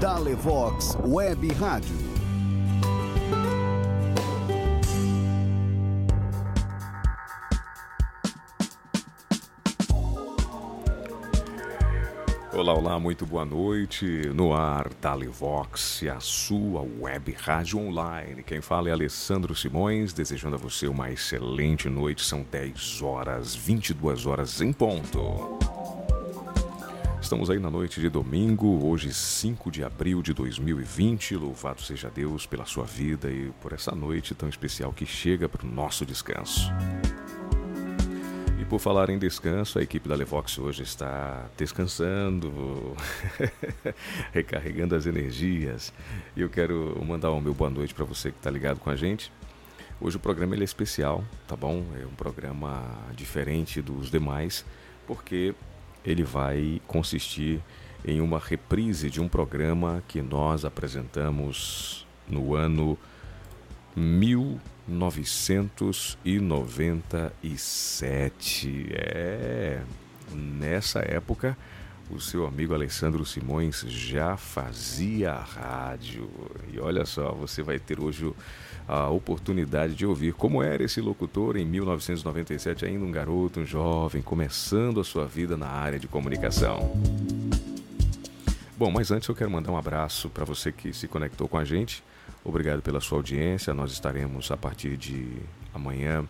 Dalevox Web Rádio. Olá, olá, muito boa noite. No ar, Dalivox, a sua web rádio online. Quem fala é Alessandro Simões, desejando a você uma excelente noite. São 10 horas, 22 horas em ponto. Estamos aí na noite de domingo, hoje 5 de abril de 2020. Louvado seja Deus pela sua vida e por essa noite tão especial que chega para o nosso descanso. E por falar em descanso, a equipe da Levox hoje está descansando, recarregando as energias. E eu quero mandar o meu boa noite para você que está ligado com a gente. Hoje o programa ele é especial, tá bom? É um programa diferente dos demais, porque ele vai consistir em uma reprise de um programa que nós apresentamos no ano 1997. É, nessa época, o seu amigo Alessandro Simões já fazia rádio. E olha só, você vai ter hoje a oportunidade de ouvir como era esse locutor em 1997, ainda um garoto, um jovem, começando a sua vida na área de comunicação. Bom, mas antes eu quero mandar um abraço para você que se conectou com a gente. Obrigado pela sua audiência. Nós estaremos a partir de amanhã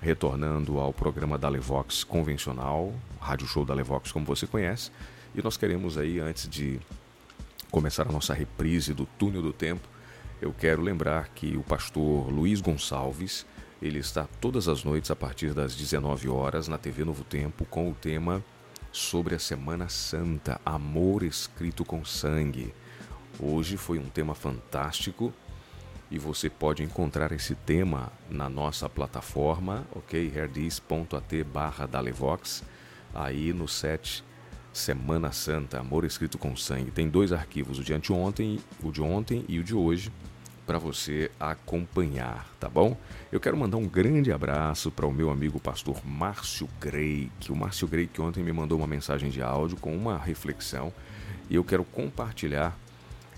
retornando ao programa da Levox convencional, Rádio Show da Levox, como você conhece. E nós queremos aí, antes de começar a nossa reprise do Túnel do Tempo, eu quero lembrar que o pastor Luiz Gonçalves, ele está todas as noites a partir das 19 horas na TV Novo Tempo com o tema sobre a Semana Santa, amor escrito com sangue. Hoje foi um tema fantástico e você pode encontrar esse tema na nossa plataforma, ok? herdis.at barra Dalevox, aí no set Semana Santa, Amor Escrito com Sangue. Tem dois arquivos, o de anteontem, o de ontem e o de hoje, para você acompanhar, tá bom? Eu quero mandar um grande abraço para o meu amigo pastor Márcio Grey, que o Márcio Grey que ontem me mandou uma mensagem de áudio com uma reflexão e eu quero compartilhar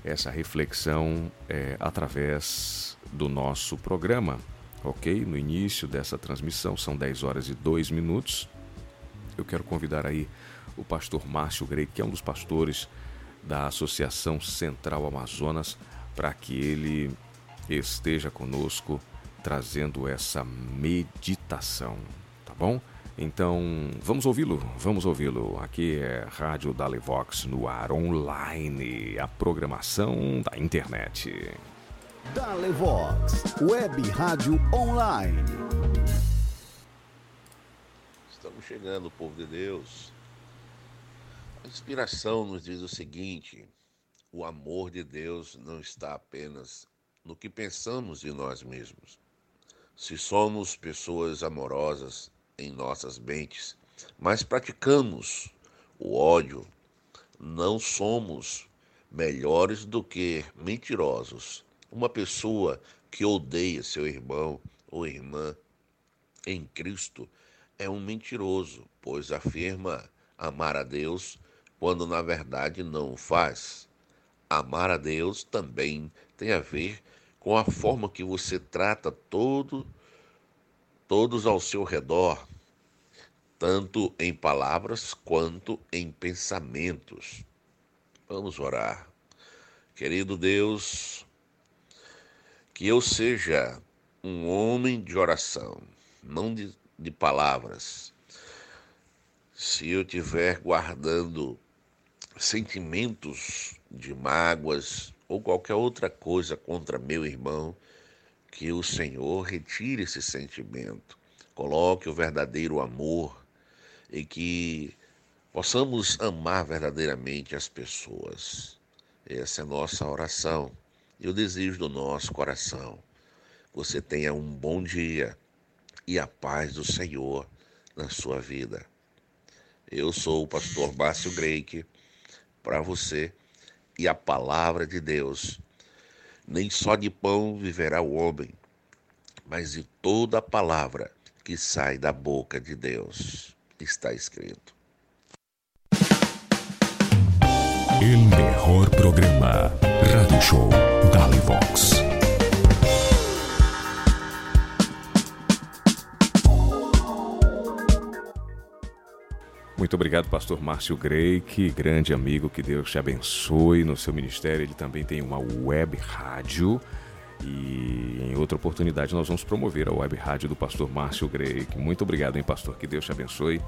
essa reflexão é, através do nosso programa, ok? No início dessa transmissão, são 10 horas e 2 minutos. Eu quero convidar aí o pastor Márcio Grey, que é um dos pastores da Associação Central Amazonas, para que ele esteja conosco trazendo essa meditação, tá bom? Então, vamos ouvi-lo, vamos ouvi-lo. Aqui é Rádio Dalevox no ar online, a programação da internet. Dalevox, web rádio online. Estamos chegando, povo de Deus. Inspiração nos diz o seguinte: o amor de Deus não está apenas no que pensamos de nós mesmos. Se somos pessoas amorosas em nossas mentes, mas praticamos o ódio, não somos melhores do que mentirosos. Uma pessoa que odeia seu irmão ou irmã em Cristo é um mentiroso, pois afirma amar a Deus quando na verdade não o faz. Amar a Deus também tem a ver com a forma que você trata todo, todos ao seu redor, tanto em palavras quanto em pensamentos. Vamos orar. Querido Deus, que eu seja um homem de oração, não de, de palavras. Se eu estiver guardando sentimentos de mágoas ou qualquer outra coisa contra meu irmão, que o Senhor retire esse sentimento, coloque o verdadeiro amor e que possamos amar verdadeiramente as pessoas. Essa é nossa oração e o desejo do nosso coração. Você tenha um bom dia e a paz do Senhor na sua vida. Eu sou o pastor Márcio Greike para você e a palavra de Deus. Nem só de pão viverá o homem, mas de toda a palavra que sai da boca de Deus. Está escrito. El mejor programa. Radio Show Dale Muito obrigado, pastor Márcio Grey, que grande amigo, que Deus te abençoe no seu ministério. Ele também tem uma web rádio e em outra oportunidade nós vamos promover a web rádio do pastor Márcio Grey. Muito obrigado, hein, pastor, que Deus te abençoe.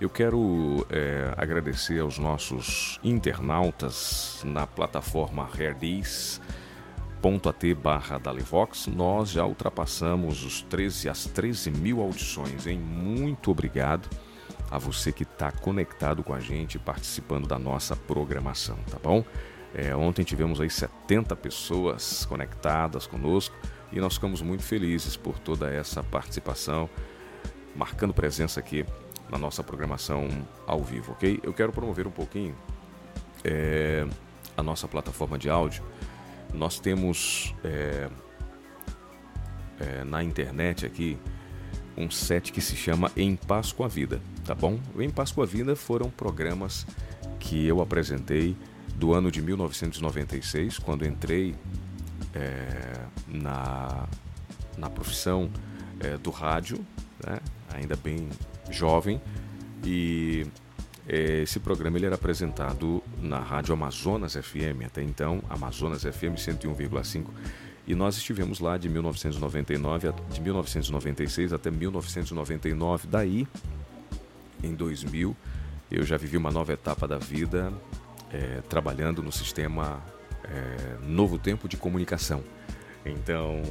Eu quero é, agradecer aos nossos internautas na plataforma Herdis.at barra Dalivox. Nós já ultrapassamos os 13, as 13 mil audições, hein? Muito obrigado a você que está conectado com a gente, participando da nossa programação, tá bom? É, ontem tivemos aí 70 pessoas conectadas conosco e nós ficamos muito felizes por toda essa participação, marcando presença aqui na nossa programação ao vivo, ok? Eu quero promover um pouquinho é, a nossa plataforma de áudio. Nós temos é, é, na internet aqui um set que se chama Em Paz com a Vida, tá bom? O Em Paz com a Vida foram programas que eu apresentei do ano de 1996, quando entrei é, na, na profissão é, do rádio, né? ainda bem jovem, e é, esse programa ele era apresentado na Rádio Amazonas FM, até então, Amazonas FM 101,5 e nós estivemos lá de 1999 de 1996 até 1999. Daí, em 2000, eu já vivi uma nova etapa da vida é, trabalhando no sistema é, Novo Tempo de Comunicação. Então,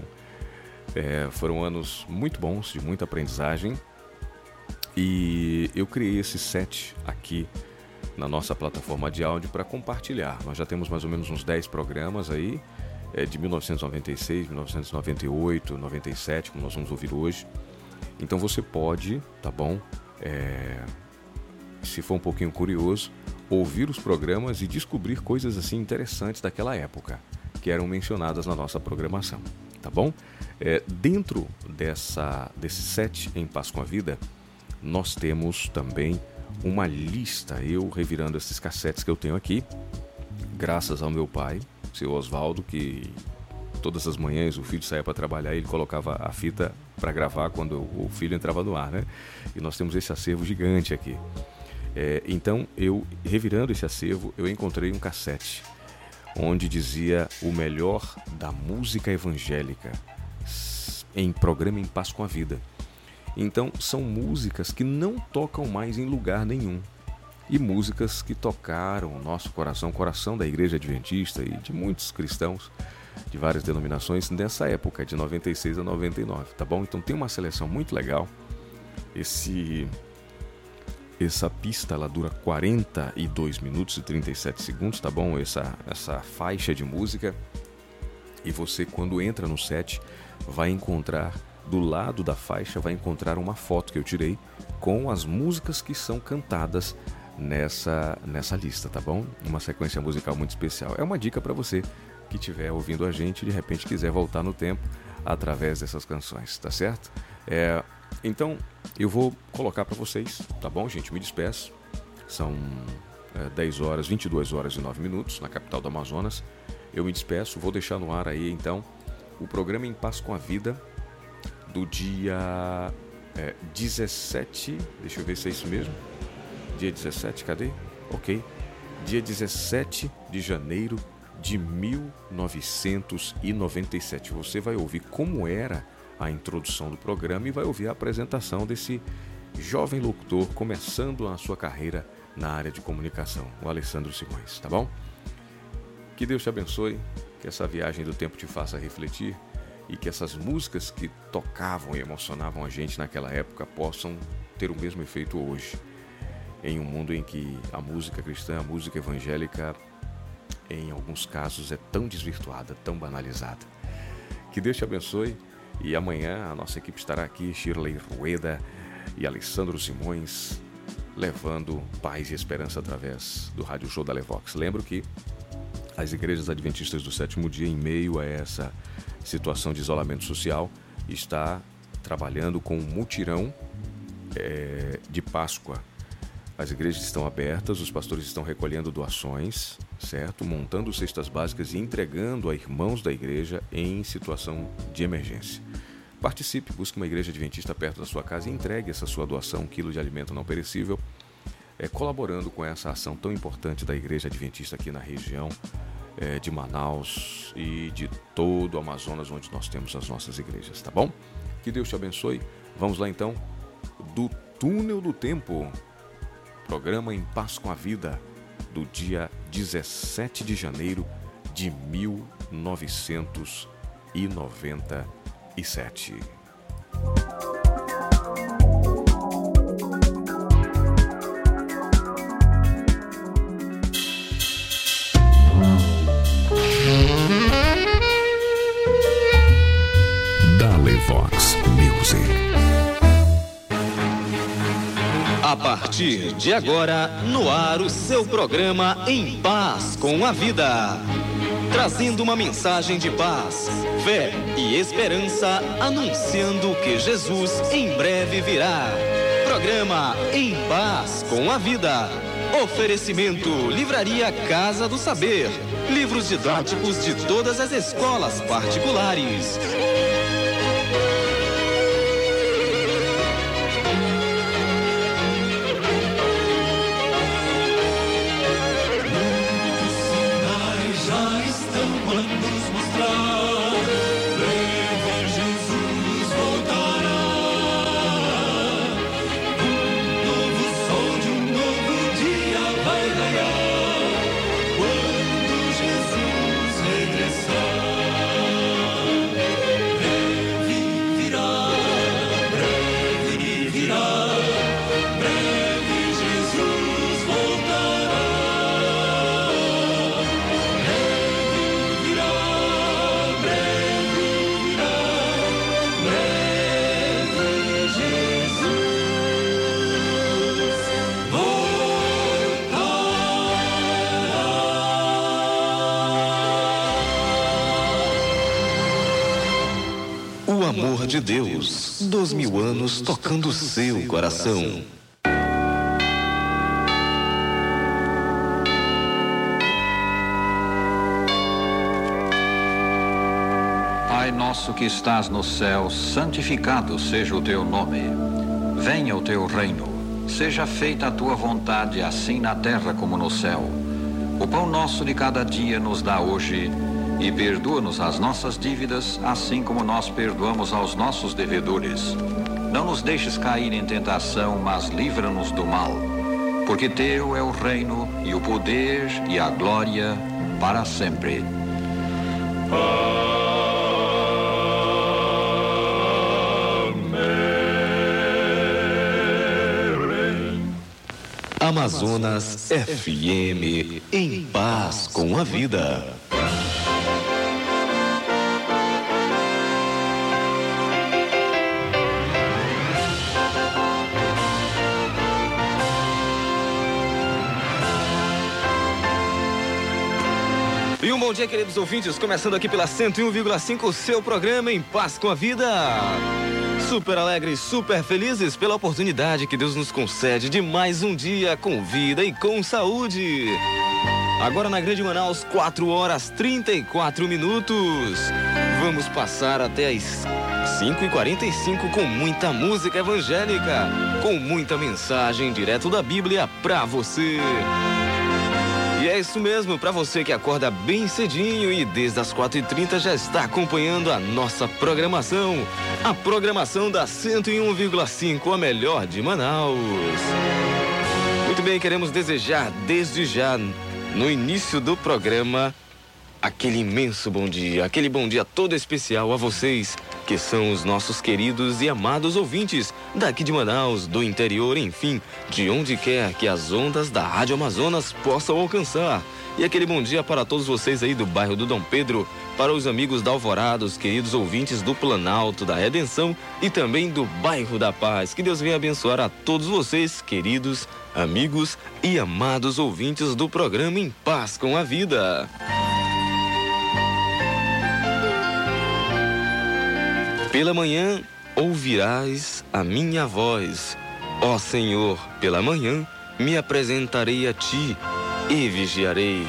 é, foram anos muito bons, de muita aprendizagem. E eu criei esse set aqui na nossa plataforma de áudio para compartilhar. Nós já temos mais ou menos uns 10 programas aí é, de 1996, 1998, 97, como nós vamos ouvir hoje. Então você pode, tá bom? É, se for um pouquinho curioso, ouvir os programas e descobrir coisas assim interessantes daquela época que eram mencionadas na nossa programação, tá bom? É, dentro dessa desse set em Paz com a Vida, nós temos também uma lista. Eu revirando esses cassetes que eu tenho aqui, graças ao meu pai, seu Oswaldo, que todas as manhãs o filho saía para trabalhar e ele colocava a fita para gravar quando o filho entrava no ar, né? E nós temos esse acervo gigante aqui. É, então, eu revirando esse acervo, eu encontrei um cassete onde dizia o melhor da música evangélica em programa em Paz com a Vida. Então, são músicas que não tocam mais em lugar nenhum e músicas que tocaram o nosso coração, o coração da Igreja Adventista e de muitos cristãos de várias denominações nessa época, de 96 a 99, tá bom? Então tem uma seleção muito legal. Esse essa pista ela dura 42 minutos e 37 segundos, tá bom? Essa essa faixa de música. E você quando entra no set vai encontrar do lado da faixa vai encontrar uma foto que eu tirei com as músicas que são cantadas nessa, nessa lista, tá bom? Uma sequência musical muito especial. É uma dica para você que estiver ouvindo a gente e de repente quiser voltar no tempo através dessas canções, tá certo? É, então eu vou colocar para vocês, tá bom, gente? Me despeço. São é, 10 horas, 22 horas e 9 minutos na capital do Amazonas. Eu me despeço, vou deixar no ar aí então o programa Em Paz com a Vida do dia é, 17, deixa eu ver se é isso mesmo, Dia 17, cadê? Ok. Dia 17 de janeiro de 1997. Você vai ouvir como era a introdução do programa e vai ouvir a apresentação desse jovem locutor começando a sua carreira na área de comunicação, o Alessandro Simões, tá bom? Que Deus te abençoe, que essa viagem do tempo te faça refletir e que essas músicas que tocavam e emocionavam a gente naquela época possam ter o mesmo efeito hoje em um mundo em que a música cristã, a música evangélica, em alguns casos é tão desvirtuada, tão banalizada. Que Deus te abençoe e amanhã a nossa equipe estará aqui, Shirley Rueda e Alessandro Simões, levando paz e esperança através do Rádio Show da Levox. Lembro que as igrejas adventistas do sétimo dia, em meio a essa situação de isolamento social, está trabalhando com um mutirão é, de Páscoa As igrejas estão abertas, os pastores estão recolhendo doações, certo? Montando cestas básicas e entregando a irmãos da igreja em situação de emergência. Participe, busque uma igreja adventista perto da sua casa e entregue essa sua doação, um quilo de alimento não perecível, é, colaborando com essa ação tão importante da igreja adventista aqui na região é, de Manaus e de todo o Amazonas, onde nós temos as nossas igrejas, tá bom? Que Deus te abençoe. Vamos lá então, do túnel do tempo, programa Em Paz com a Vida, do dia 17 de janeiro de 1997. Dalevox Music. A partir de agora, no ar o seu programa Em Paz com a Vida. Trazendo uma mensagem de paz, fé e esperança, anunciando que Jesus em breve virá. Programa Em Paz com a Vida. Oferecimento Livraria Casa do Saber. Livros didáticos de todas as escolas particulares. De Deus, dois mil anos tocando o seu coração. Pai nosso que estás no céu, santificado seja o teu nome. Venha o teu reino. Seja feita a tua vontade, assim na terra como no céu. O pão nosso de cada dia nos dá hoje e perdoa-nos as nossas dívidas, assim como nós perdoamos aos nossos devedores. Não nos deixes cair em tentação, mas livra-nos do mal. Porque teu é o reino e o poder e a glória para sempre. Amazonas FM, em paz com a vida. Um bom dia, queridos ouvintes, começando aqui pela 101,5, o seu programa Em Paz com a Vida. Super alegres, super felizes pela oportunidade que Deus nos concede de mais um dia com vida e com saúde. Agora na Grande Manaus, 4 horas 34 minutos. Vamos passar até as 5h45 com muita música evangélica, com muita mensagem direto da Bíblia pra você. E é isso mesmo, para você que acorda bem cedinho e desde as 4h30 já está acompanhando a nossa programação. A programação da 101,5, a melhor de Manaus. Muito bem, queremos desejar desde já, no início do programa, aquele imenso bom dia, aquele bom dia todo especial a vocês, que são os nossos queridos e amados ouvintes daqui de Manaus, do interior, enfim, de onde quer que as ondas da Rádio Amazonas possam alcançar. E aquele bom dia para todos vocês aí do bairro do Dom Pedro, para os amigos da Alvorada, os queridos ouvintes do Planalto da Redenção e também do bairro da Paz. Que Deus venha abençoar a todos vocês, queridos amigos e amados ouvintes do programa Em Paz com a Vida. Pela manhã ouvirás a minha voz. Ó Senhor, pela manhã me apresentarei a ti e vigiarei.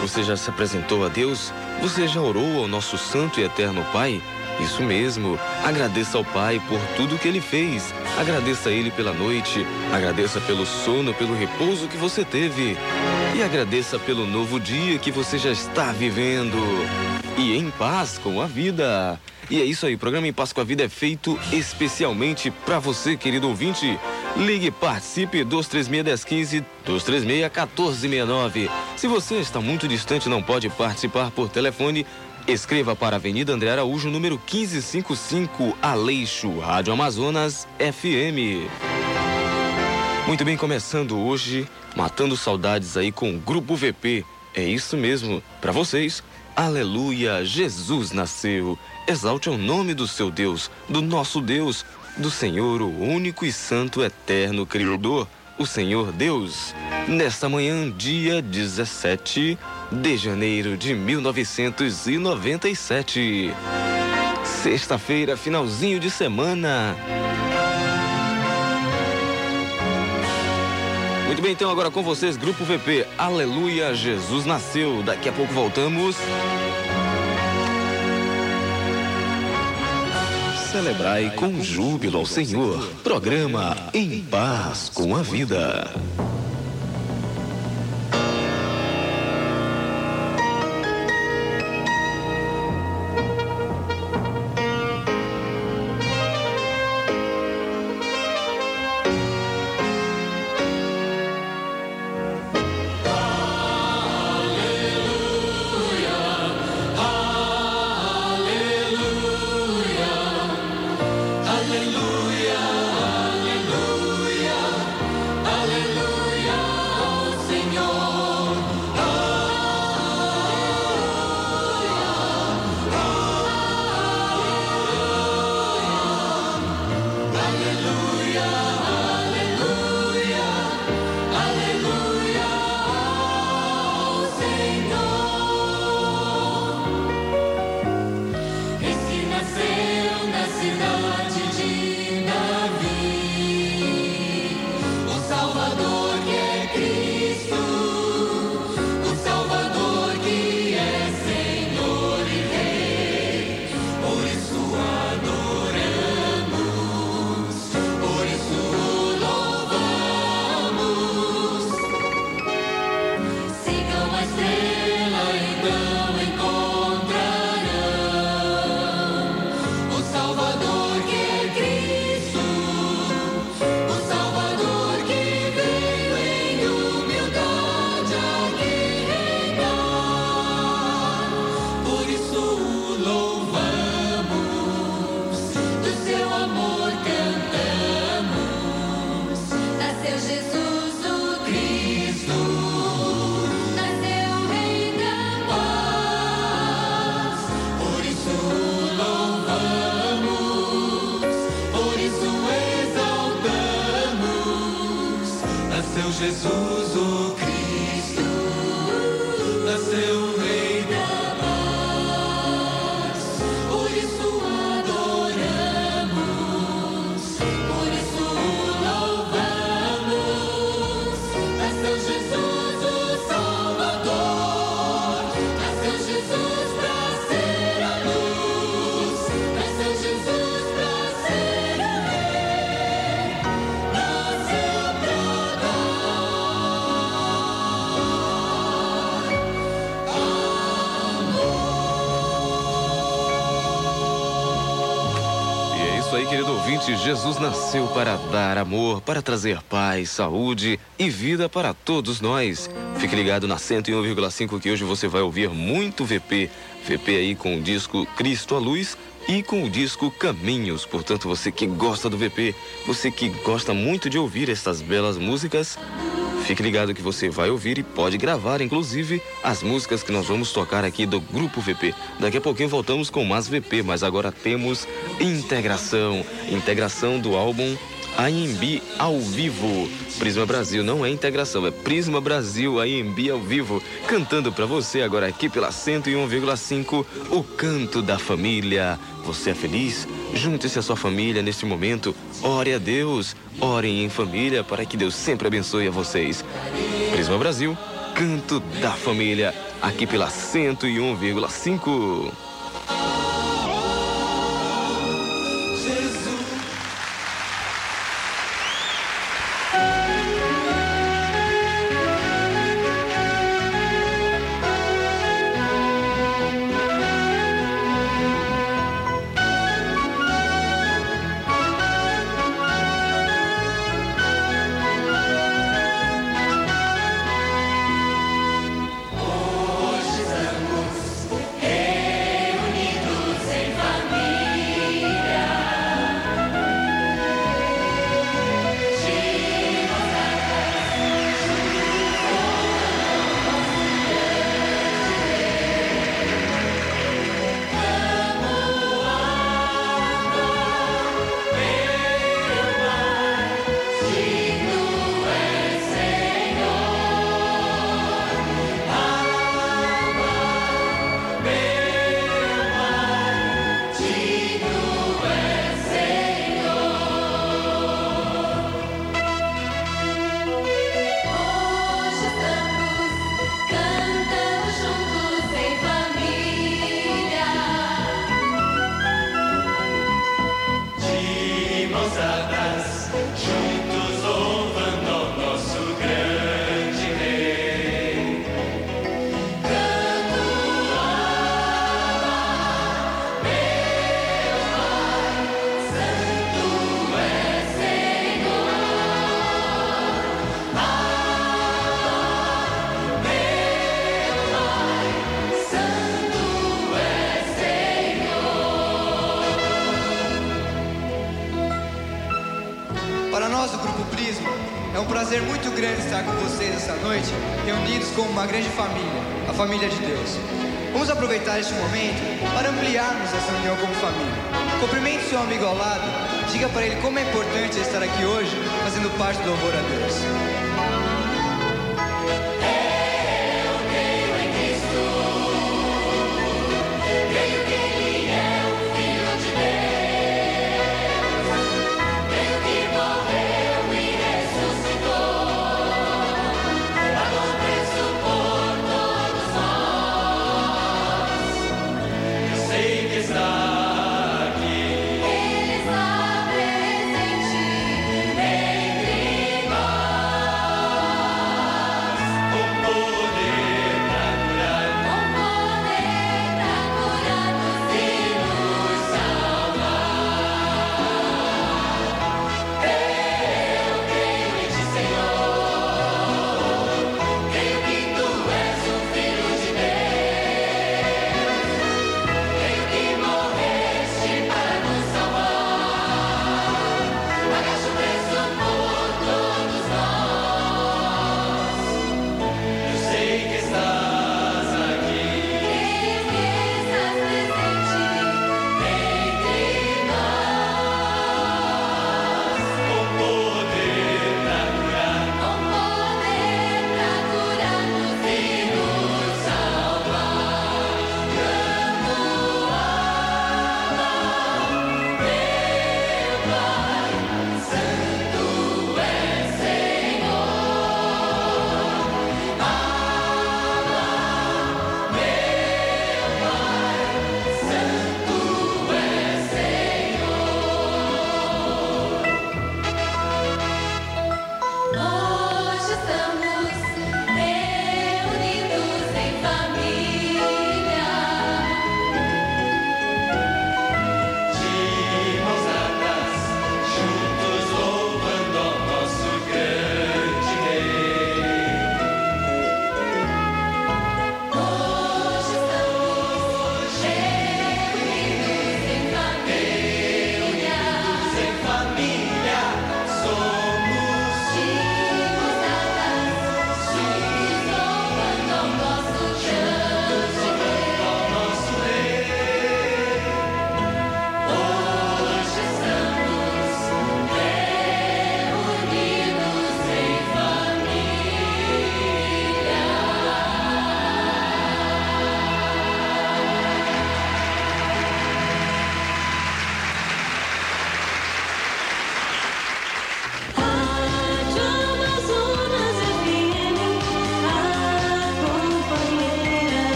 Você já se apresentou a Deus? Você já orou ao nosso Santo e Eterno Pai? Isso mesmo. Agradeça ao Pai por tudo que ele fez. Agradeça a Ele pela noite. Agradeça pelo sono, pelo repouso que você teve. E agradeça pelo novo dia que você já está vivendo. E em paz com a vida. E é isso aí, o programa Em Paz com a Vida é feito especialmente para você, querido ouvinte. Ligue, participe, 236-1015, 236-1469. Se você está muito distante e não pode participar por telefone, escreva para Avenida André Araújo, número 1555, Aleixo, Rádio Amazonas, FM. Muito bem, começando hoje, matando saudades aí com o Grupo VP. É isso mesmo, para vocês. Aleluia, Jesus nasceu. Exalte o nome do seu Deus, do nosso Deus, do Senhor, o único e santo eterno Criador, o Senhor Deus. Nesta manhã, dia 17 de janeiro de 1997. Sexta-feira, finalzinho de semana. Muito bem, então agora com vocês, Grupo VP. Aleluia, Jesus nasceu. Daqui a pouco voltamos. Celebrai com júbilo ao Senhor. Programa Em Paz com a Vida. Jesus nasceu para dar amor, para trazer paz, saúde e vida para todos nós. Fique ligado na 101,5 que hoje você vai ouvir muito VP. VP aí com o disco Cristo à Luz e com o disco Caminhos. Portanto, você que gosta do VP, você que gosta muito de ouvir essas belas músicas, Fique ligado que você vai ouvir e pode gravar, inclusive, as músicas que nós vamos tocar aqui do Grupo VP. Daqui a pouquinho voltamos com mais VP, mas agora temos integração. Integração do álbum AMB ao vivo. Prisma Brasil não é integração, é Prisma Brasil AMB ao vivo. Cantando pra você agora aqui pela 101,5, o canto da família. Você é feliz? Junte-se à sua família neste momento. Ore a Deus. Orem em família para que Deus sempre abençoe a vocês. Prisma Brasil, canto da família. Aqui pela 101,5. Grande estar com vocês essa noite, reunidos como uma grande família, a família de Deus. Vamos aproveitar este momento para ampliarmos essa união como família. Cumprimente seu amigo ao lado, diga para ele como é importante estar aqui hoje, fazendo parte do louvor a Deus.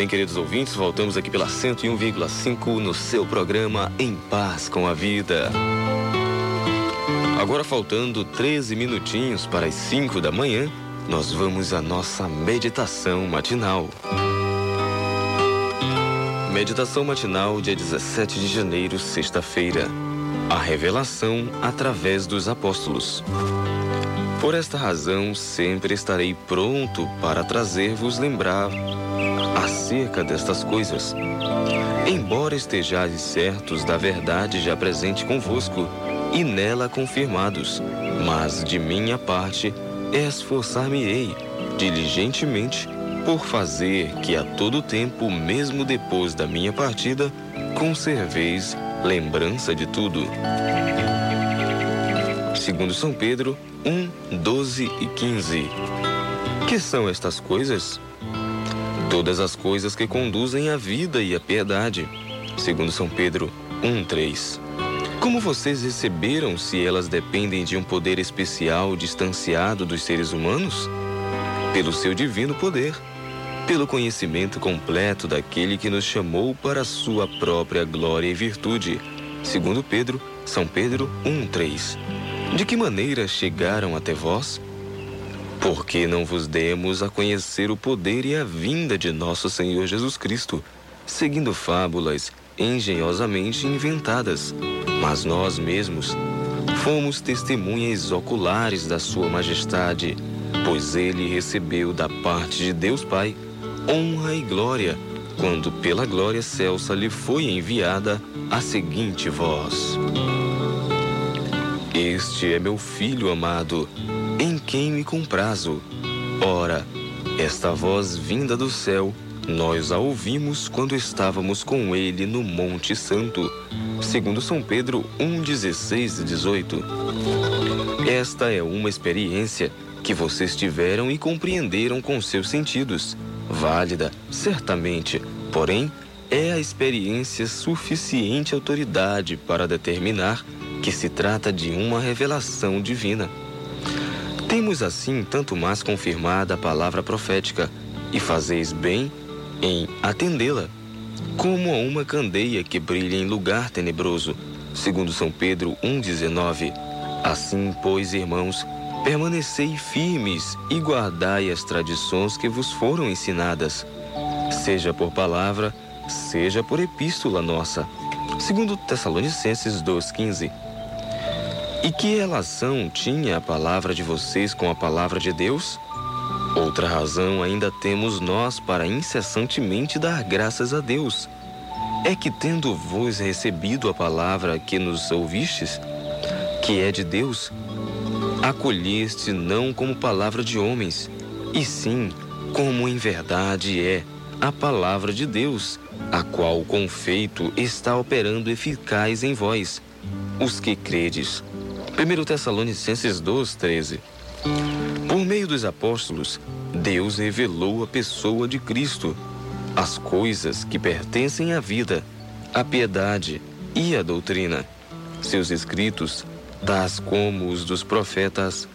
Bem, queridos ouvintes, voltamos aqui pela 101,5 no seu programa Em Paz com a Vida. Agora faltando 13 minutinhos para as 5 da manhã, nós vamos à nossa meditação matinal. Meditação matinal, dia 17 de janeiro, sexta-feira. A revelação através dos apóstolos. Por esta razão, sempre estarei pronto para trazer-vos lembrar acerca destas coisas. Embora estejais certos da verdade já presente convosco e nela confirmados, mas de minha parte esforçar-me-ei diligentemente por fazer que a todo tempo, mesmo depois da minha partida, conserveis lembrança de tudo. Segundo São Pedro 1, 12 e 15. Que são estas coisas? Todas as coisas que conduzem à vida e à piedade. Segundo São Pedro 1, 3. Como vocês receberam se elas dependem de um poder especial distanciado dos seres humanos? Pelo seu divino poder, pelo conhecimento completo daquele que nos chamou para a sua própria glória e virtude. Segundo Pedro, São Pedro 1:3. De que maneira chegaram até vós? Porque não vos demos a conhecer o poder e a vinda de nosso Senhor Jesus Cristo, seguindo fábulas engenhosamente inventadas, mas nós mesmos fomos testemunhas oculares da Sua Majestade, pois ele recebeu da parte de Deus Pai honra e glória, quando pela glória celsa lhe foi enviada a seguinte voz: Este é meu filho amado, em quem me comprazo. Ora, esta voz vinda do céu, nós a ouvimos quando estávamos com ele no Monte Santo, segundo São Pedro 1, 16 e 18. Esta é uma experiência que vocês tiveram e compreenderam com seus sentidos. Válida, certamente, porém, é a experiência suficiente autoridade para determinar que se trata de uma revelação divina. Temos assim tanto mais confirmada a palavra profética, e fazeis bem em atendê-la, como a uma candeia que brilha em lugar tenebroso, segundo São Pedro 1,19. Assim, pois, irmãos, permanecei firmes e guardai as tradições que vos foram ensinadas, seja por palavra, seja por epístola nossa. Segundo Tessalonicenses 2,15. E que relação tinha a palavra de vocês com a palavra de Deus? Outra razão ainda temos nós para incessantemente dar graças a Deus. É que, tendo vos recebido a palavra que nos ouvistes, que é de Deus, acolheste não como palavra de homens, e sim como em verdade é a palavra de Deus, a qual com feito está operando eficaz em vós, os que credes. 1 Tessalonicenses 2, 13. Por meio dos apóstolos, Deus revelou a pessoa de Cristo, as coisas que pertencem à vida, à piedade e à doutrina. Seus escritos, tais como os dos profetas,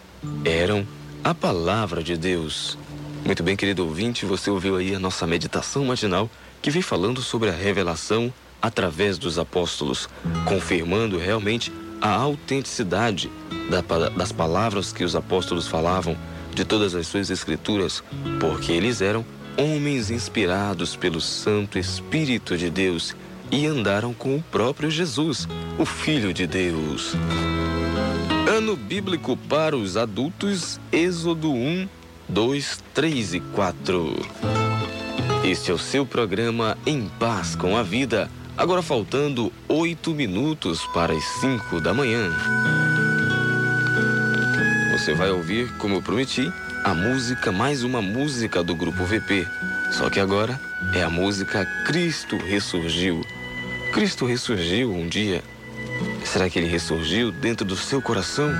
eram a palavra de Deus. Muito bem, querido ouvinte, você ouviu aí a nossa meditação matinal que vem falando sobre a revelação através dos apóstolos, confirmando realmente a autenticidade da, das palavras que os apóstolos falavam, de todas as suas escrituras, porque eles eram homens inspirados pelo Santo Espírito de Deus e andaram com o próprio Jesus, o Filho de Deus. Ano bíblico para os adultos, Êxodo 1, 2, 3 e 4. Este é o seu programa Em Paz com a Vida. Agora faltando oito minutos para as cinco da manhã. Você vai ouvir, como eu prometi, a música, mais uma música do grupo VP. Só que agora é a música Cristo Ressurgiu. Cristo ressurgiu um dia. Será que ele ressurgiu dentro do seu coração?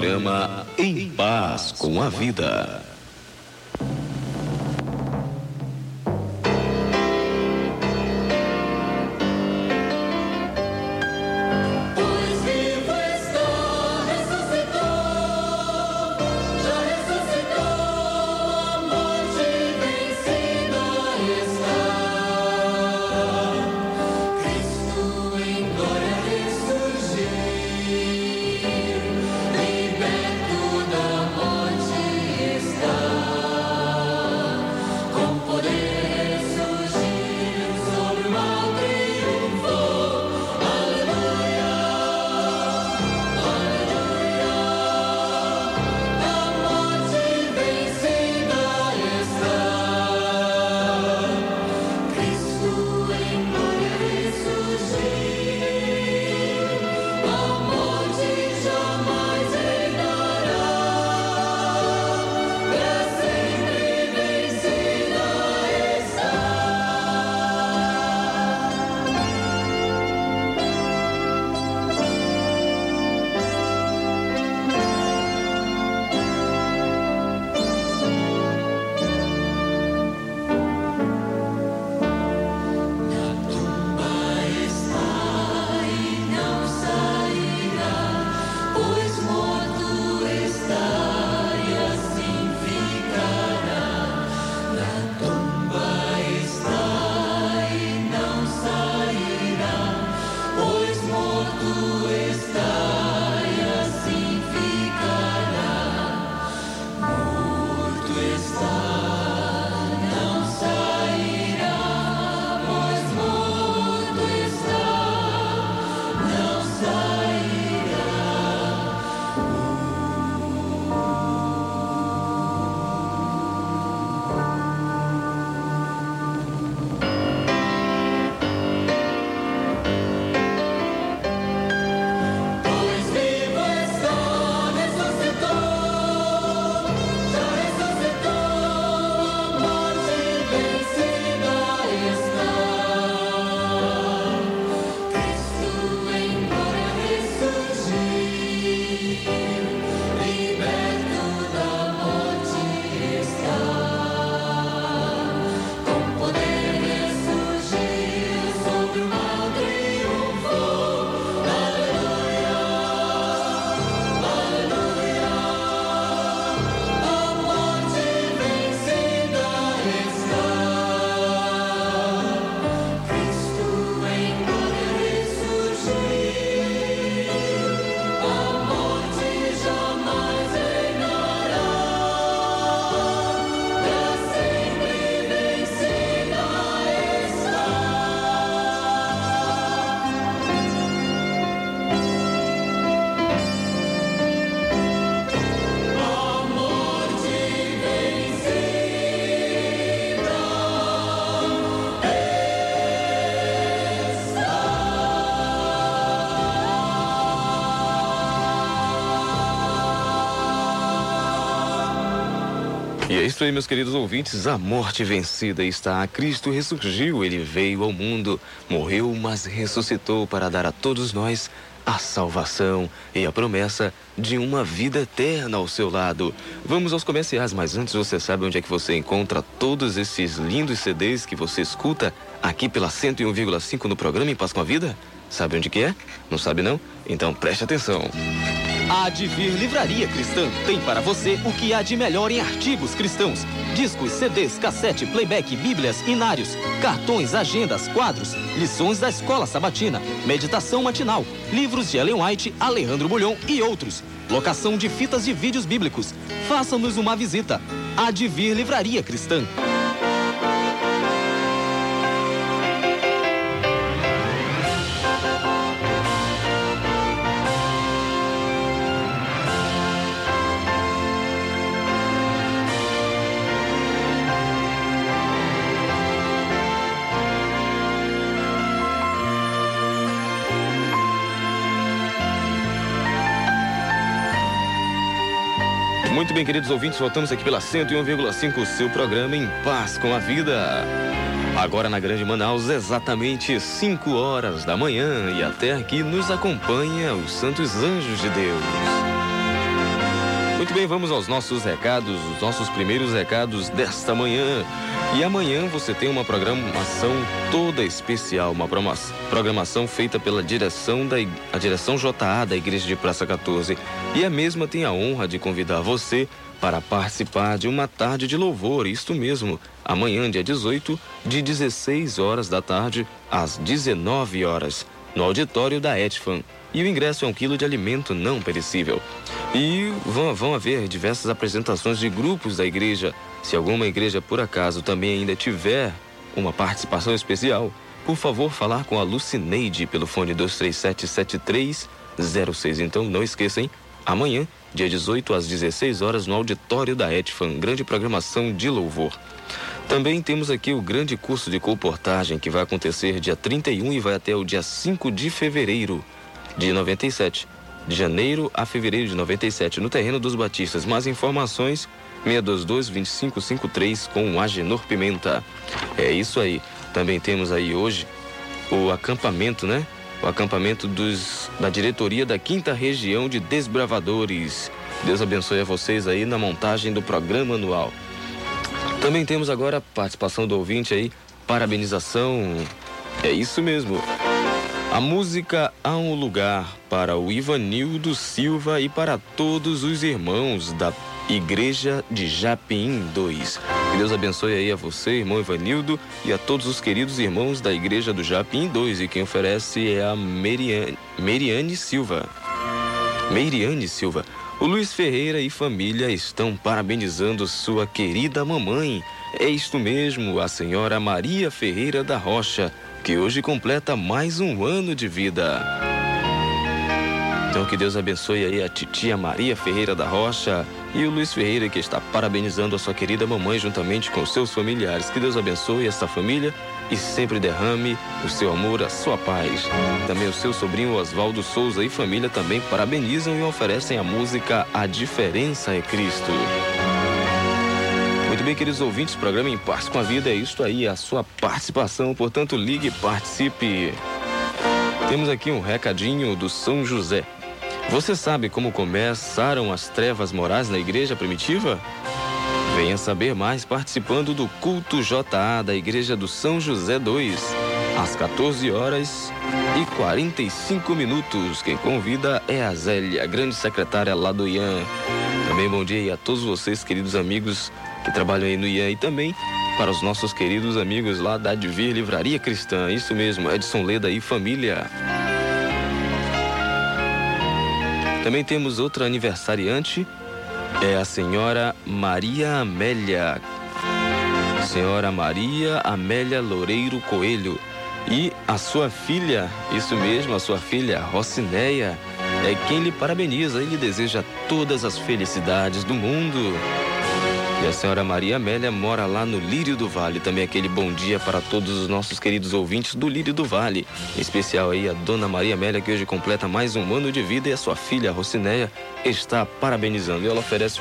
Programa Em Paz com a Vida. Isso aí, meus queridos ouvintes. A morte vencida está. Cristo ressurgiu. Ele veio ao mundo, morreu, mas ressuscitou para dar a todos nós a salvação e a promessa de uma vida eterna ao seu lado. Vamos aos comerciais, mas antes você sabe onde é que você encontra todos esses lindos CDs que você escuta aqui pela 101,5 no programa Em Paz com a Vida? Sabe onde que é? Não sabe não? Então preste atenção. A Advir Livraria Cristã tem para você o que há de melhor em artigos cristãos. Discos, CDs, cassete, playback, bíblias, inários, cartões, agendas, quadros, lições da escola sabatina, meditação matinal, livros de Ellen White, Alejandro Bulhon e outros. Locação de fitas de vídeos bíblicos. Faça-nos uma visita. Advir Livraria Cristã. Muito bem, queridos ouvintes, voltamos aqui pela 101,5, o seu programa Em Paz com a Vida. Agora na Grande Manaus, exatamente 5 horas da manhã, e até aqui nos acompanha os Santos Anjos de Deus. Muito bem, vamos aos nossos recados, os nossos primeiros recados desta manhã. E amanhã você tem uma programação toda especial, uma programação feita pela direção da a direção JA da Igreja de Praça 14. E a mesma tem a honra de convidar você para participar de uma tarde de louvor, isto mesmo, amanhã, dia 18, de 16 horas da tarde às 19 horas, no auditório da Etfan. E o ingresso é um quilo de alimento não perecível. E vão, vão haver diversas apresentações de grupos da igreja. Se alguma igreja, por acaso, também ainda tiver uma participação especial, por favor, falar com a Lucineide pelo fone 237-7306. Então, não esqueçam, amanhã, dia 18 às 16 horas, no auditório da Etfan, grande programação de louvor. Também temos aqui o grande curso de comportagem que vai acontecer dia 31 e vai até o dia 5 de fevereiro de 97. De janeiro a fevereiro de 97, no terreno dos Batistas. Mais informações, 622-2553 com o Agenor Pimenta. É isso aí. Também temos aí hoje o acampamento, né? O acampamento dos, da diretoria da quinta região de desbravadores. Deus abençoe a vocês aí na montagem do programa anual. Também temos agora a participação do ouvinte aí, parabenização. É isso mesmo. A música Há um Lugar para o Ivanildo Silva e para todos os irmãos da Igreja de Japim 2. Que Deus abençoe aí a você, irmão Ivanildo, e a todos os queridos irmãos da Igreja do Japim 2. E quem oferece é a Meriane, Meriane Silva. Meiriane Silva. O Luiz Ferreira e família estão parabenizando sua querida mamãe. É isto mesmo, a senhora Maria Ferreira da Rocha, que hoje completa mais um ano de vida. Então que Deus abençoe aí a titia Maria Ferreira da Rocha e o Luiz Ferreira que está parabenizando a sua querida mamãe juntamente com seus familiares. Que Deus abençoe essa família e sempre derrame o seu amor, a sua paz. Também o seu sobrinho Oswaldo Souza e família também parabenizam e oferecem a música A Diferença é Cristo. Muito bem, queridos ouvintes, programa Em Paz com a Vida é isso aí, a sua participação, portanto, ligue e participe. Temos aqui um recadinho do São José. Você sabe como começaram as trevas morais na igreja primitiva? Venha saber mais participando do culto JA da Igreja do São José 2, às 14 horas e 45 minutos. Quem convida é a Zélia, grande secretária lá do IAN. Também bom dia a todos vocês, queridos amigos que trabalham aí no IAN e também para os nossos queridos amigos lá da Advir Livraria Cristã. Isso mesmo, Edson Leda e família. Também temos outra aniversariante, é a senhora Maria Amélia. Senhora Maria Amélia Loureiro Coelho. E a sua filha, isso mesmo, a sua filha Rocinéia, é quem lhe parabeniza e lhe deseja todas as felicidades do mundo. E a senhora Maria Amélia mora lá no Lírio do Vale. Também aquele bom dia para todos os nossos queridos ouvintes do Lírio do Vale. Em especial aí a dona Maria Amélia, que hoje completa mais um ano de vida, e a sua filha Rocinéia está parabenizando. E ela oferece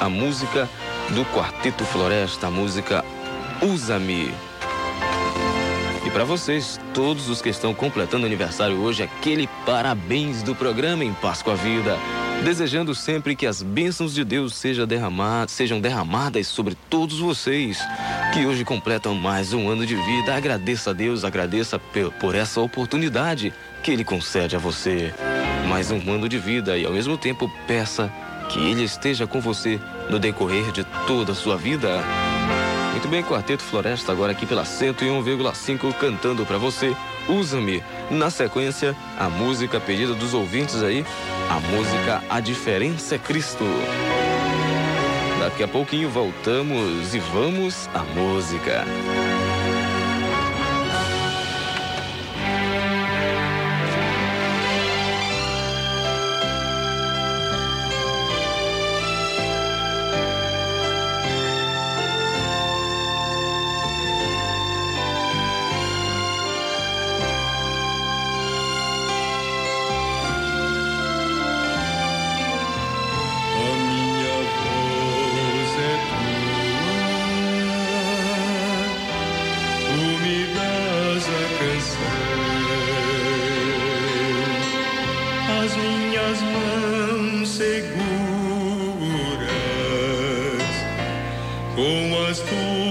a música do Quarteto Floresta, a música Usa-me. Para vocês, todos os que estão completando aniversário hoje, aquele parabéns do programa Em Paz com a Vida. Desejando sempre que as bênçãos de Deus sejam sejam derramadas sobre todos vocês que hoje completam mais um ano de vida. Agradeça a Deus, agradeça por essa oportunidade que Ele concede a você. Mais um ano de vida e ao mesmo tempo peça que Ele esteja com você no decorrer de toda a sua vida. Muito bem, Quarteto Floresta agora aqui pela 101,5 cantando para você. Usa-me. Na sequência, a música pedida dos ouvintes aí, a música A Diferença é Cristo. Daqui a pouquinho voltamos e vamos à música. Mãos seguras. Com as tuas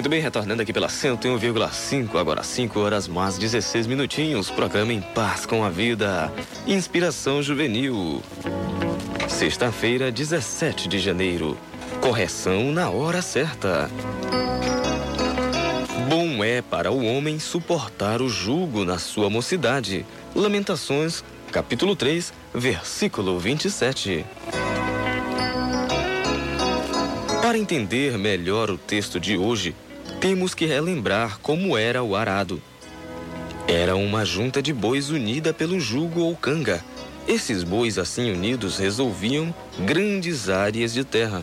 Muito bem, retornando aqui pela 101,5, agora 5 horas mais 16 minutinhos. Programa Em Paz com a Vida. Inspiração Juvenil. Sexta-feira, 17 de janeiro. Correção na hora certa. Bom é para o homem suportar o jugo na sua mocidade. Lamentações, capítulo 3, versículo 27. Para entender melhor o texto de hoje, temos que relembrar como era o arado. Era uma junta de bois unida pelo jugo ou canga. Esses bois assim unidos resolviam grandes áreas de terra,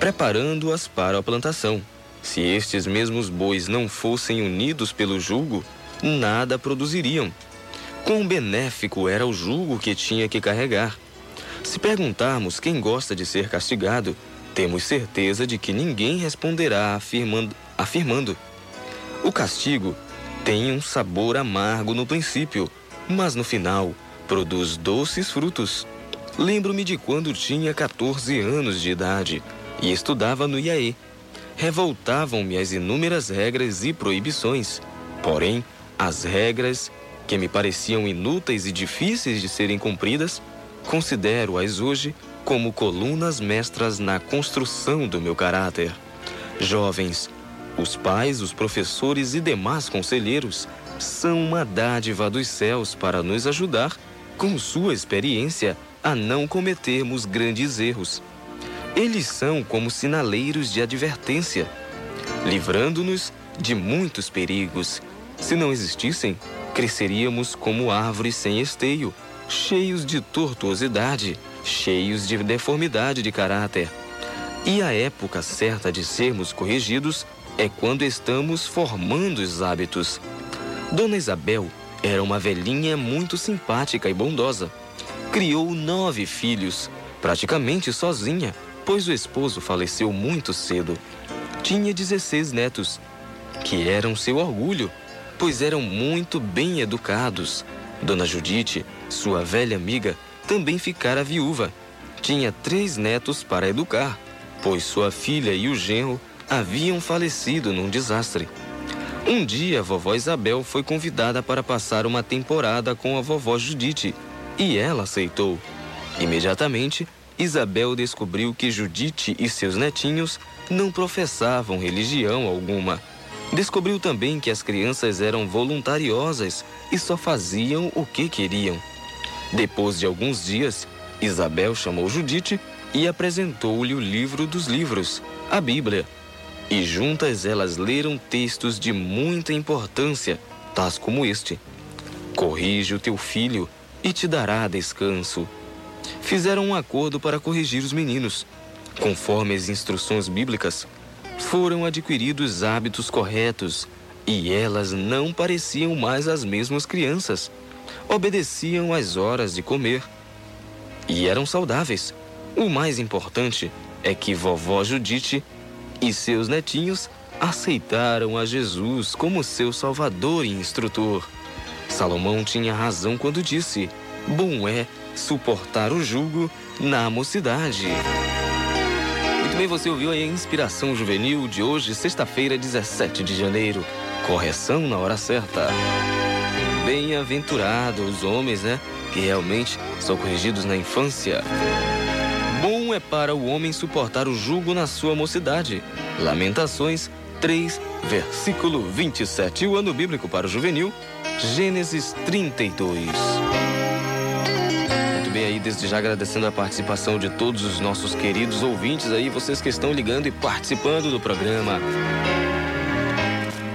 preparando-as para a plantação. Se estes mesmos bois não fossem unidos pelo jugo, nada produziriam. Quão benéfico era o jugo que tinha que carregar. Se perguntarmos quem gosta de ser castigado, temos certeza de que ninguém responderá afirmando, afirmando: O castigo tem um sabor amargo no princípio, mas no final produz doces frutos. Lembro-me de quando tinha 14 anos de idade e estudava no IAE. Revoltavam-me as inúmeras regras e proibições. Porém, as regras, que me pareciam inúteis e difíceis de serem cumpridas, considero-as hoje como colunas mestras na construção do meu caráter. Jovens, os pais, os professores e demais conselheiros são uma dádiva dos céus para nos ajudar, com sua experiência, a não cometermos grandes erros. Eles são como sinaleiros de advertência, livrando-nos de muitos perigos. Se não existissem, cresceríamos como árvores sem esteio, cheios de tortuosidade, cheios de deformidade de caráter. E a época certa de sermos corrigidos é quando estamos formando os hábitos. Dona Isabel era uma velhinha muito simpática e bondosa. Criou nove filhos, praticamente sozinha, pois o esposo faleceu muito cedo. Tinha 16 netos, que eram seu orgulho, pois eram muito bem educados. Dona Judite, sua velha amiga, também ficara viúva. Tinha três netos para educar, pois sua filha e o genro haviam falecido num desastre. Um dia, a vovó Isabel foi convidada para passar uma temporada com a vovó Judite e ela aceitou. Imediatamente, Isabel descobriu que Judite e seus netinhos não professavam religião alguma. Descobriu também que as crianças eram voluntariosas e só faziam o que queriam. Depois de alguns dias, Isabel chamou Judite e apresentou-lhe o livro dos livros, a Bíblia. E juntas elas leram textos de muita importância, tais como este: Corrige o teu filho e te dará descanso. Fizeram um acordo para corrigir os meninos. Conforme as instruções bíblicas, foram adquiridos hábitos corretos e elas não pareciam mais as mesmas crianças. Obedeciam às horas de comer e eram saudáveis. O mais importante é que vovó Judite e seus netinhos aceitaram a Jesus como seu salvador e instrutor. Salomão tinha razão quando disse: Bom é suportar o jugo na mocidade. Muito bem, você ouviu aí a inspiração juvenil de hoje, sexta-feira, 17 de janeiro. Correção na hora certa. Bem-aventurados os homens, né? Que realmente são corrigidos na infância. É para o homem suportar o jugo na sua mocidade. Lamentações 3, versículo 27. O ano bíblico para o juvenil, Gênesis 32. Muito bem aí, desde já agradecendo a participação de todos os nossos queridos ouvintes aí, vocês que estão ligando e participando do programa.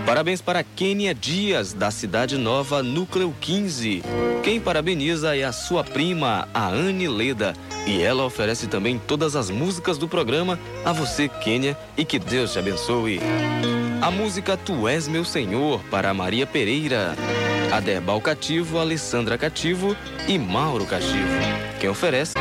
Parabéns para Kênia Dias, da Cidade Nova, Núcleo 15. Quem parabeniza é a sua prima, a Anne Leda. E ela oferece também todas as músicas do programa a você, Kênia, e que Deus te abençoe. A música Tu És Meu Senhor, para Maria Pereira. A Derbal Cativo, Alessandra Cativo e Mauro Cativo. Quem oferece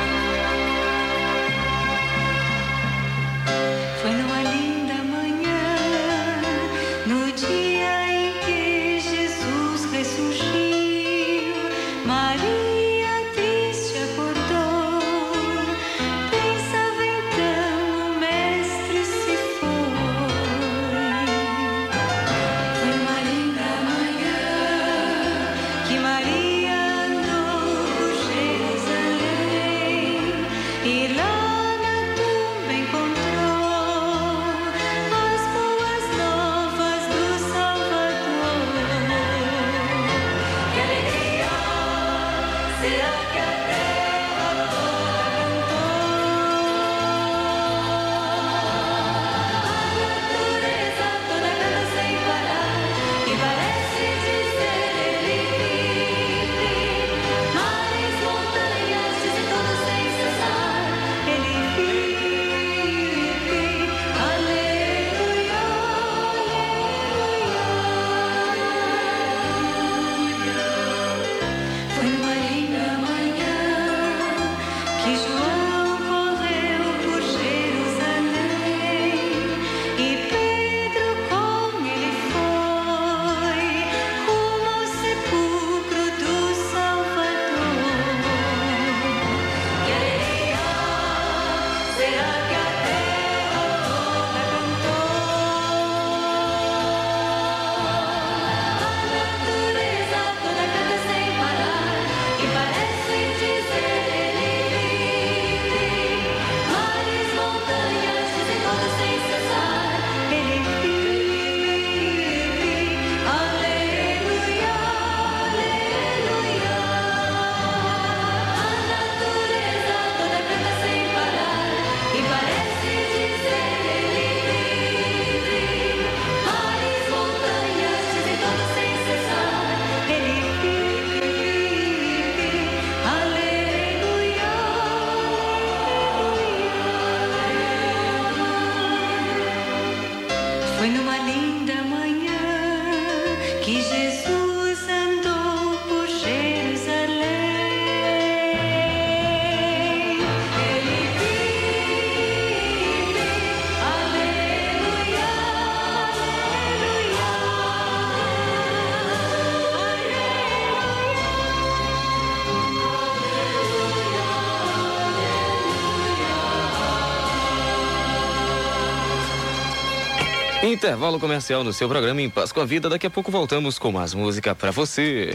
Intervalo comercial no seu programa Em Paz com a Vida. Daqui a pouco voltamos com mais música pra você.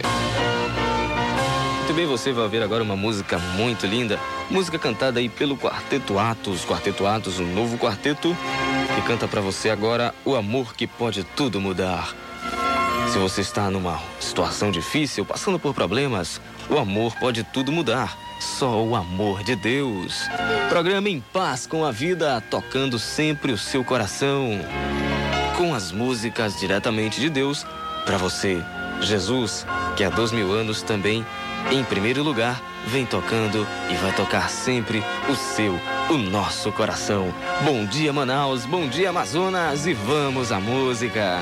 Muito bem, você vai ver agora uma música muito linda. Música cantada aí pelo Quarteto Atos. Quarteto Atos, um novo quarteto que canta pra você agora o amor que pode tudo mudar. Se você está numa situação difícil, passando por problemas, o amor pode tudo mudar. Só o amor de Deus. Programa Em Paz com a Vida, tocando sempre o seu coração. Com as músicas diretamente de Deus para você. Jesus, que há dois mil anos também, em primeiro lugar, vem tocando e vai tocar sempre o seu, o nosso coração. Bom dia, Manaus, bom dia, Amazonas, e vamos à música.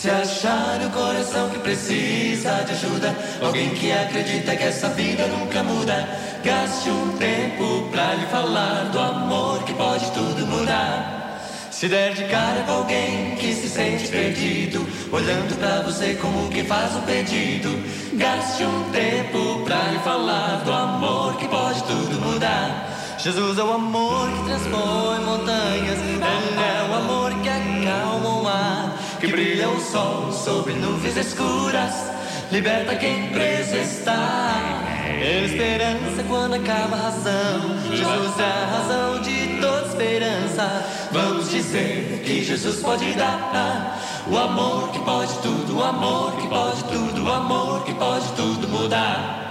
Se achar no coração que precisa de ajuda, alguém que acredita que essa vida nunca muda, gaste um tempo pra lhe falar do amor que pode tudo mudar. Se der de cara com alguém que se sente perdido, olhando pra você como quem faz um pedido, gaste um tempo pra lhe falar do amor que pode tudo mudar. Jesus é o amor que transpõe montanhas, Ele é o amor que acalma o mar, que brilha o sol sobre nuvens escuras, liberta quem preso está. Esperança quando acaba a razão, Jesus é a razão de toda esperança. Vamos dizer que Jesus pode dar o amor que pode tudo, o amor que pode tudo, o amor que pode tudo mudar.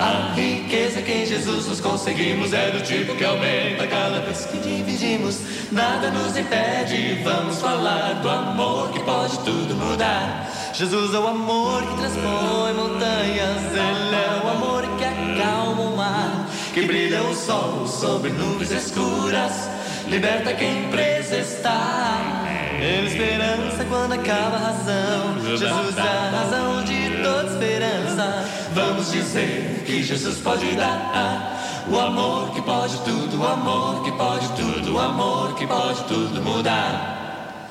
A riqueza que em Jesus nos conseguimos é do tipo que aumenta cada vez que dividimos. Nada nos impede, vamos falar do amor que pode tudo mudar. Jesus é o amor que transpõe montanhas, Ele é o amor que acalma o mar, que brilha o sol sobre nuvens escuras, liberta quem preso está. Ele é esperança quando acaba a razão, Jesus é a razão de toda esperança. Vamos dizer que Jesus pode dar o amor que pode tudo, o amor que pode tudo, o amor que pode tudo mudar.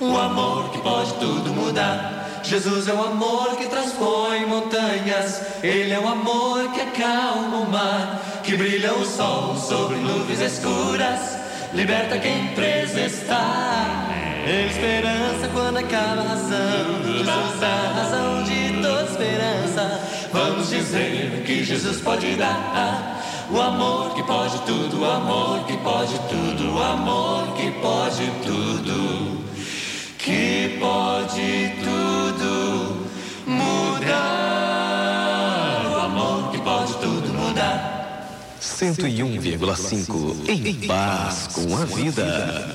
O amor que pode tudo mudar. Jesus é o amor que transpõe montanhas. Ele é o amor que acalma o mar, que brilha o sol sobre nuvens escuras, liberta quem preso está. Ele esperança quando acaba a razão. Jesus é a razão de toda esperança. Vamos dizer que Jesus pode dar o amor que pode tudo, o amor que pode tudo, o amor que pode tudo, que pode tudo mudar. O amor que pode tudo mudar. 101,5 em paz com a vida.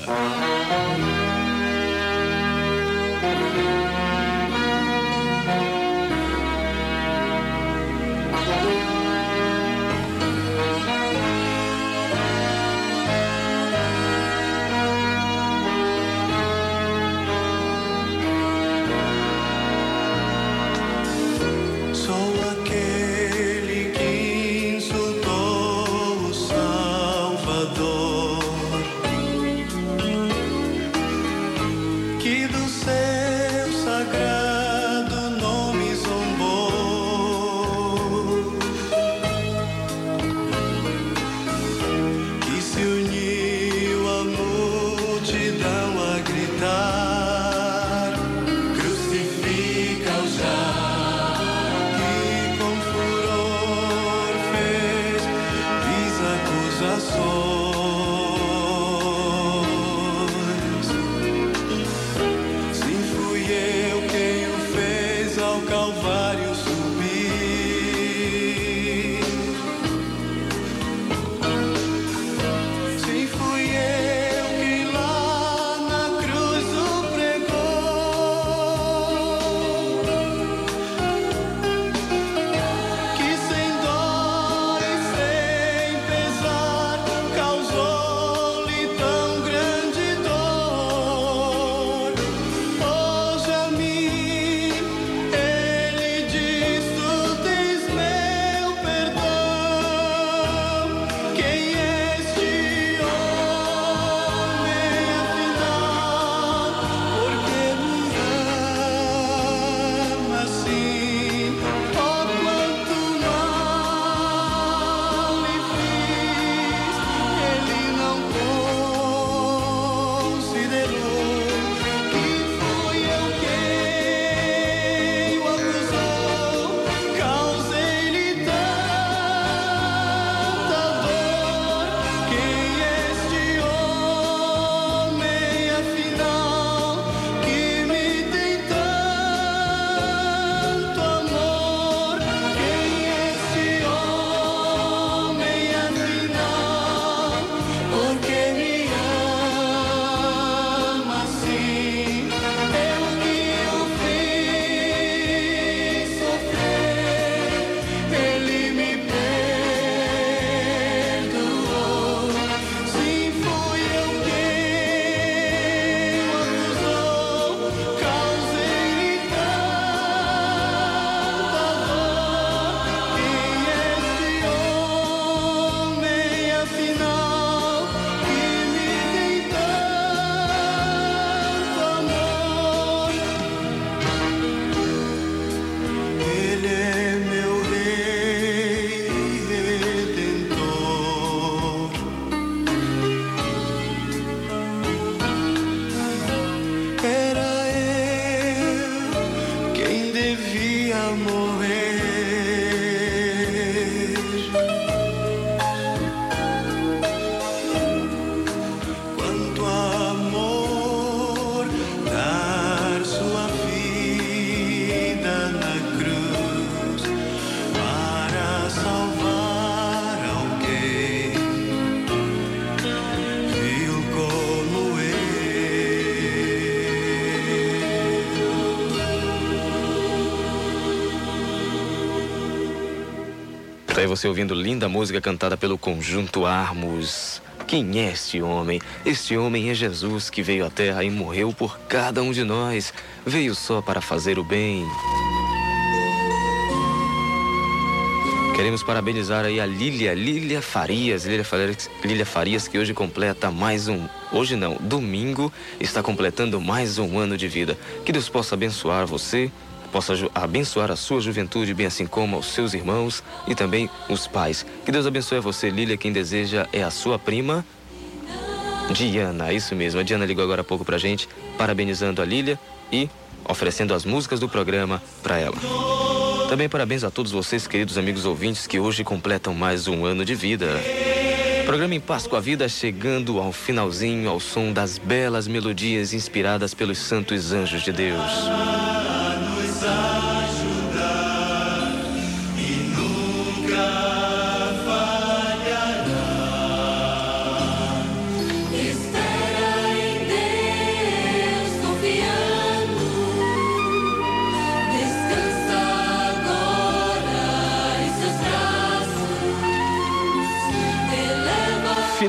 Tá aí você ouvindo linda música cantada pelo conjunto Armos. Quem é este homem? Este homem é Jesus que veio à terra e morreu por cada um de nós. Veio só para fazer o bem. Queremos parabenizar aí a Lília, Lília Farias, Lília Farias, Lília Farias, que hoje completa mais um, hoje não, domingo, está completando mais um ano de vida. Que Deus possa abençoar você, possa abençoar a sua juventude, bem assim como os seus irmãos e também os pais. Que Deus abençoe a você, Lília, quem deseja é a sua prima, Diana, isso mesmo. A Diana ligou agora há pouco pra gente, parabenizando a Lília e oferecendo as músicas do programa para ela. Também parabéns a todos vocês, queridos amigos ouvintes, que hoje completam mais um ano de vida. Programa Em Paz com a Vida chegando ao finalzinho ao som das belas melodias inspiradas pelos santos anjos de Deus.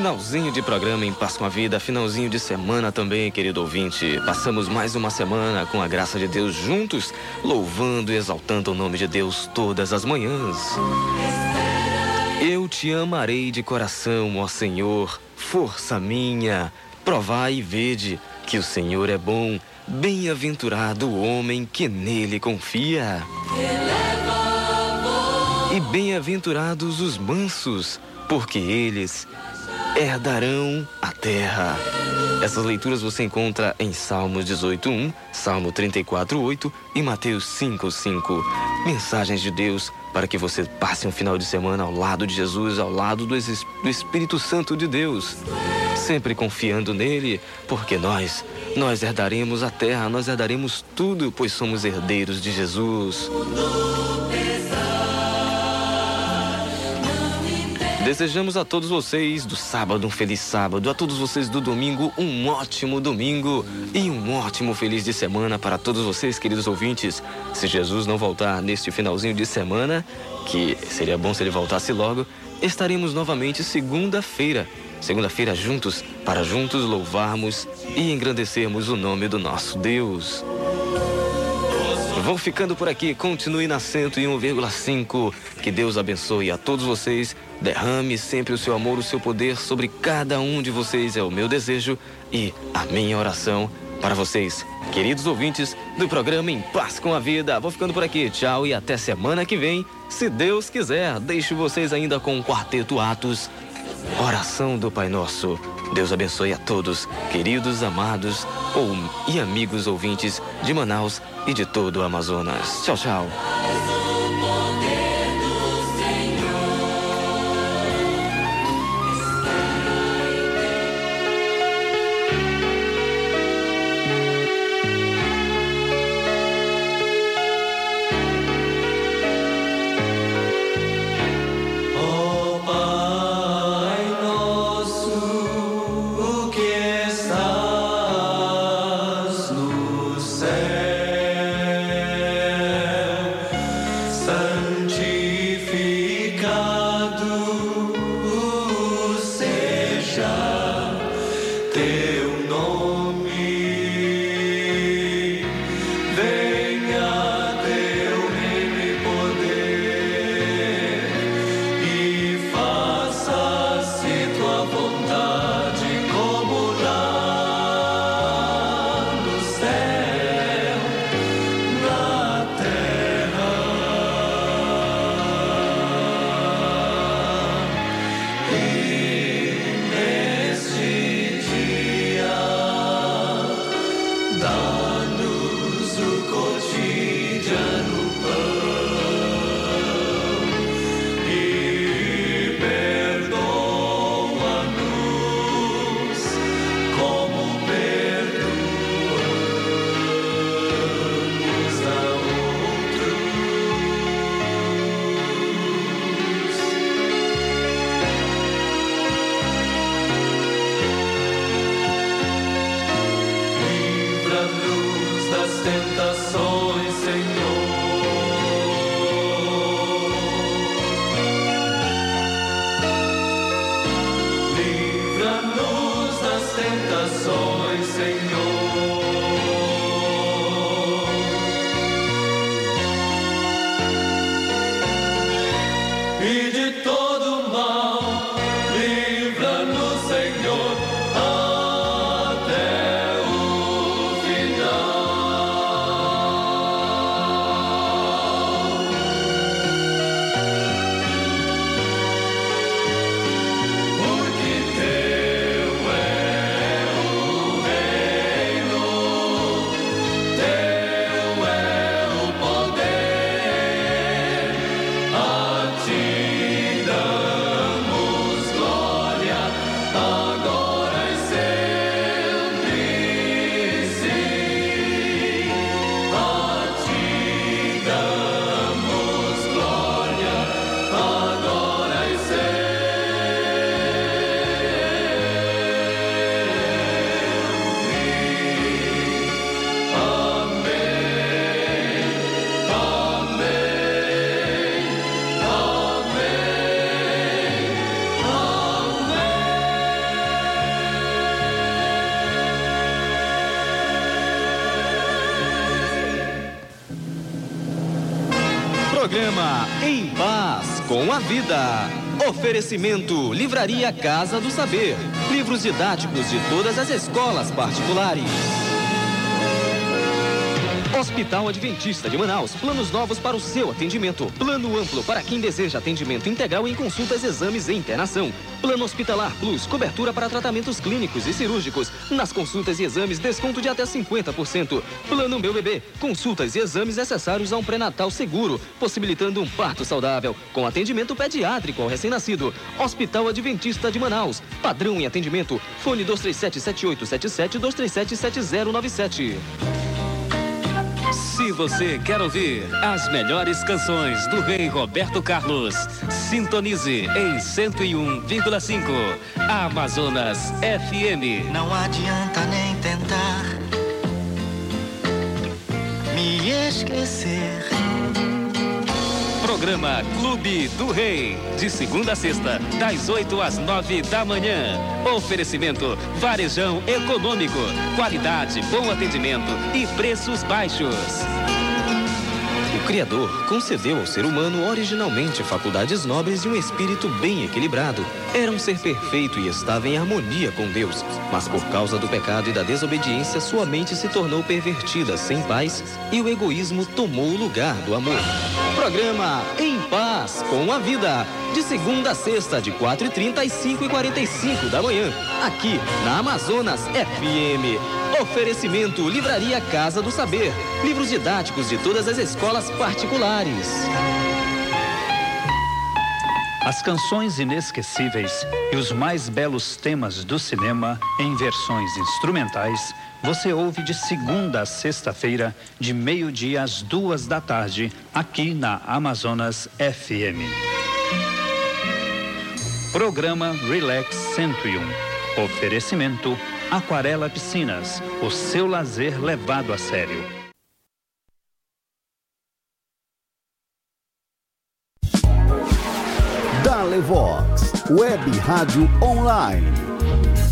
Finalzinho de programa em Paz com a Vida, finalzinho de semana também, querido ouvinte. Passamos mais uma semana com a graça de Deus juntos, louvando e exaltando o nome de Deus todas as manhãs. Eu te amarei de coração, ó Senhor, força minha. Provai e vede que o Senhor é bom. Bem-aventurado o homem que nele confia. E bem-aventurados os mansos, porque eles herdarão a terra. Essas leituras você encontra em Salmos 18:1, Salmo 34:8 e Mateus 5:5. Mensagens de Deus para que você passe um final de semana ao lado de Jesus, ao lado do, do Espírito Santo de Deus, sempre confiando nele, porque nós nós herdaremos a terra, nós herdaremos tudo, pois somos herdeiros de Jesus. Desejamos a todos vocês do sábado um feliz sábado, a todos vocês do domingo um ótimo domingo e um ótimo feliz de semana para todos vocês, queridos ouvintes. Se Jesus não voltar neste finalzinho de semana, que seria bom se ele voltasse logo, estaremos novamente segunda-feira. Segunda-feira juntos, para juntos louvarmos e engrandecermos o nome do nosso Deus. Vou ficando por aqui, continue na 101,5. Que Deus abençoe a todos vocês. Derrame sempre o seu amor, o seu poder sobre cada um de vocês. É o meu desejo e a minha oração para vocês, queridos ouvintes do programa Em Paz com a Vida. Vou ficando por aqui. Tchau e até semana que vem. Se Deus quiser, deixo vocês ainda com o Quarteto Atos. Oração do Pai Nosso. Deus abençoe a todos, queridos, amados ou, e amigos ouvintes de Manaus e de todo o Amazonas. Tchau, tchau. Vida. Oferecimento Livraria Casa do Saber. Livros didáticos de todas as escolas particulares. Hospital Adventista de Manaus. Planos novos para o seu atendimento. Plano amplo para quem deseja atendimento integral em consultas, exames e internação. Plano Hospitalar Plus. Cobertura para tratamentos clínicos e cirúrgicos. Nas consultas e exames, desconto de até 50%. Plano Meu Bebê. Consultas e exames necessários a um pré-natal seguro, possibilitando um parto saudável. Com atendimento pediátrico ao recém-nascido. Hospital Adventista de Manaus. Padrão em atendimento. Fone 237-7877 237-7097. Se você quer ouvir as melhores canções do rei Roberto Carlos, sintonize em 101,5 Amazonas FM. Não adianta nem tentar me esquecer. Programa Clube do Rei, de segunda a sexta, das 8 às 9 da manhã. Oferecimento Varejão Econômico, qualidade, bom atendimento e preços baixos. O Criador concedeu ao ser humano originalmente faculdades nobres e um espírito bem equilibrado. Era um ser perfeito e estava em harmonia com Deus. Mas por causa do pecado e da desobediência, sua mente se tornou pervertida, sem paz, e o egoísmo tomou o lugar do amor. Programa Em Paz com a Vida. De segunda a sexta, de 4h30 às 5h45 da manhã. Aqui na Amazonas FM. Oferecimento Livraria Casa do Saber. Livros didáticos de todas as escolas particulares. As canções inesquecíveis e os mais belos temas do cinema em versões instrumentais você ouve de segunda a sexta-feira, de meio-dia às duas da tarde, aqui na Amazonas FM. Programa Relax 101. Oferecimento Aquarela Piscinas, o seu lazer levado a sério. Dalevox, Web Rádio Online.